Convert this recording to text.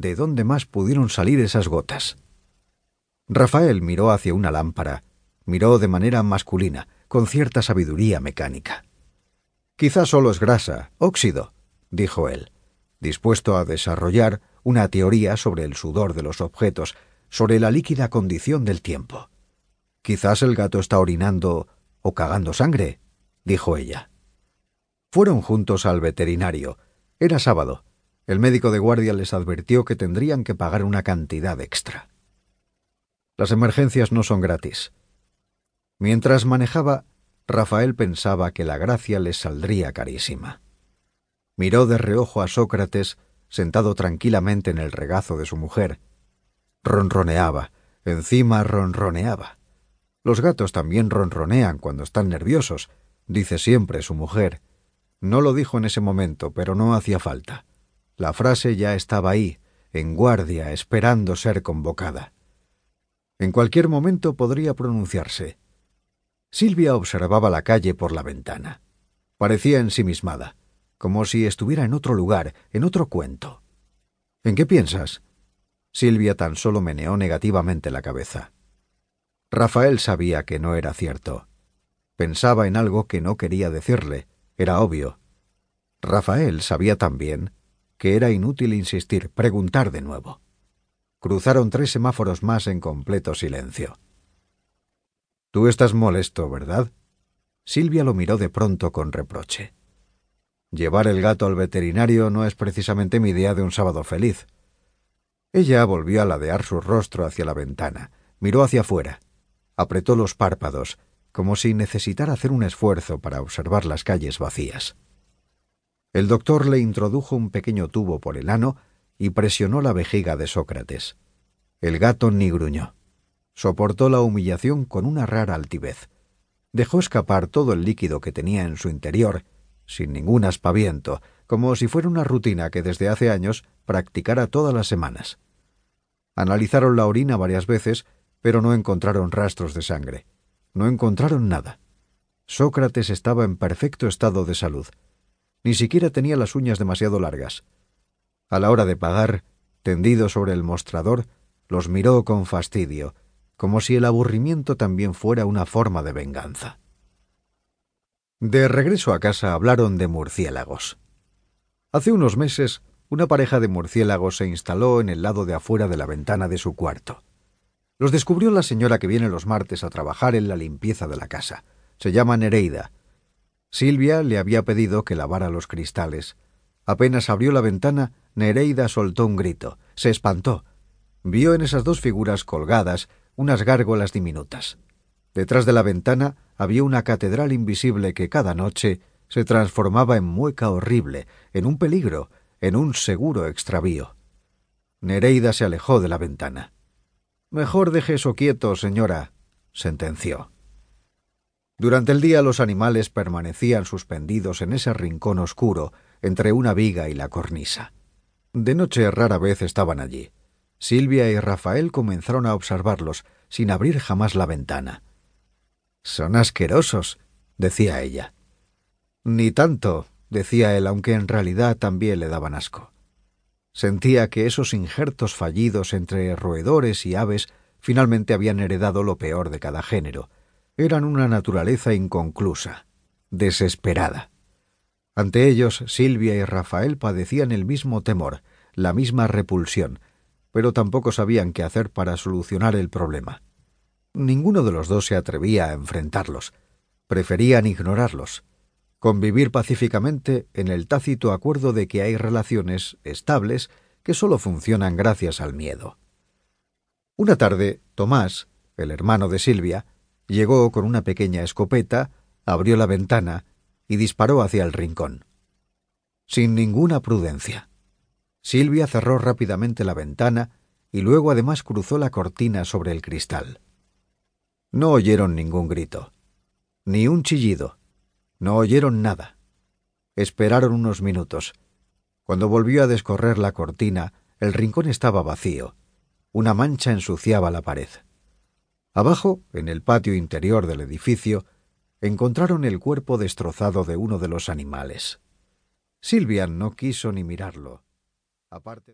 de dónde más pudieron salir esas gotas. Rafael miró hacia una lámpara, miró de manera masculina, con cierta sabiduría mecánica. Quizá solo es grasa, óxido, dijo él, dispuesto a desarrollar una teoría sobre el sudor de los objetos, sobre la líquida condición del tiempo. Quizás el gato está orinando o cagando sangre, dijo ella. Fueron juntos al veterinario. Era sábado. El médico de guardia les advirtió que tendrían que pagar una cantidad extra. Las emergencias no son gratis. Mientras manejaba, Rafael pensaba que la gracia les saldría carísima. Miró de reojo a Sócrates, sentado tranquilamente en el regazo de su mujer. Ronroneaba, encima ronroneaba. Los gatos también ronronean cuando están nerviosos, dice siempre su mujer. No lo dijo en ese momento, pero no hacía falta. La frase ya estaba ahí, en guardia, esperando ser convocada. En cualquier momento podría pronunciarse. Silvia observaba la calle por la ventana. Parecía ensimismada, como si estuviera en otro lugar, en otro cuento. ¿En qué piensas? Silvia tan solo meneó negativamente la cabeza. Rafael sabía que no era cierto. Pensaba en algo que no quería decirle, era obvio. Rafael sabía también que era inútil insistir, preguntar de nuevo. Cruzaron tres semáforos más en completo silencio. Tú estás molesto, ¿verdad? Silvia lo miró de pronto con reproche. Llevar el gato al veterinario no es precisamente mi idea de un sábado feliz. Ella volvió a ladear su rostro hacia la ventana, miró hacia afuera, apretó los párpados, como si necesitara hacer un esfuerzo para observar las calles vacías. El doctor le introdujo un pequeño tubo por el ano y presionó la vejiga de Sócrates. El gato ni gruñó soportó la humillación con una rara altivez. Dejó escapar todo el líquido que tenía en su interior, sin ningún aspaviento, como si fuera una rutina que desde hace años practicara todas las semanas. Analizaron la orina varias veces, pero no encontraron rastros de sangre. No encontraron nada. Sócrates estaba en perfecto estado de salud. Ni siquiera tenía las uñas demasiado largas. A la hora de pagar, tendido sobre el mostrador, los miró con fastidio, como si el aburrimiento también fuera una forma de venganza. De regreso a casa hablaron de murciélagos. Hace unos meses, una pareja de murciélagos se instaló en el lado de afuera de la ventana de su cuarto. Los descubrió la señora que viene los martes a trabajar en la limpieza de la casa. Se llama Nereida. Silvia le había pedido que lavara los cristales. Apenas abrió la ventana, Nereida soltó un grito. Se espantó. Vio en esas dos figuras colgadas unas gárgolas diminutas. Detrás de la ventana había una catedral invisible que cada noche se transformaba en mueca horrible, en un peligro, en un seguro extravío. Nereida se alejó de la ventana. Mejor deje eso quieto, señora, sentenció. Durante el día los animales permanecían suspendidos en ese rincón oscuro entre una viga y la cornisa. De noche rara vez estaban allí. Silvia y Rafael comenzaron a observarlos, sin abrir jamás la ventana. Son asquerosos, decía ella. Ni tanto, decía él, aunque en realidad también le daban asco. Sentía que esos injertos fallidos entre roedores y aves finalmente habían heredado lo peor de cada género. Eran una naturaleza inconclusa, desesperada. Ante ellos, Silvia y Rafael padecían el mismo temor, la misma repulsión, pero tampoco sabían qué hacer para solucionar el problema. Ninguno de los dos se atrevía a enfrentarlos. Preferían ignorarlos, convivir pacíficamente en el tácito acuerdo de que hay relaciones estables que sólo funcionan gracias al miedo. Una tarde, Tomás, el hermano de Silvia, llegó con una pequeña escopeta, abrió la ventana y disparó hacia el rincón. Sin ninguna prudencia. Silvia cerró rápidamente la ventana y luego además cruzó la cortina sobre el cristal. No oyeron ningún grito, ni un chillido, no oyeron nada. Esperaron unos minutos. Cuando volvió a descorrer la cortina, el rincón estaba vacío. Una mancha ensuciaba la pared. Abajo, en el patio interior del edificio, encontraron el cuerpo destrozado de uno de los animales. Silvia no quiso ni mirarlo. Aparte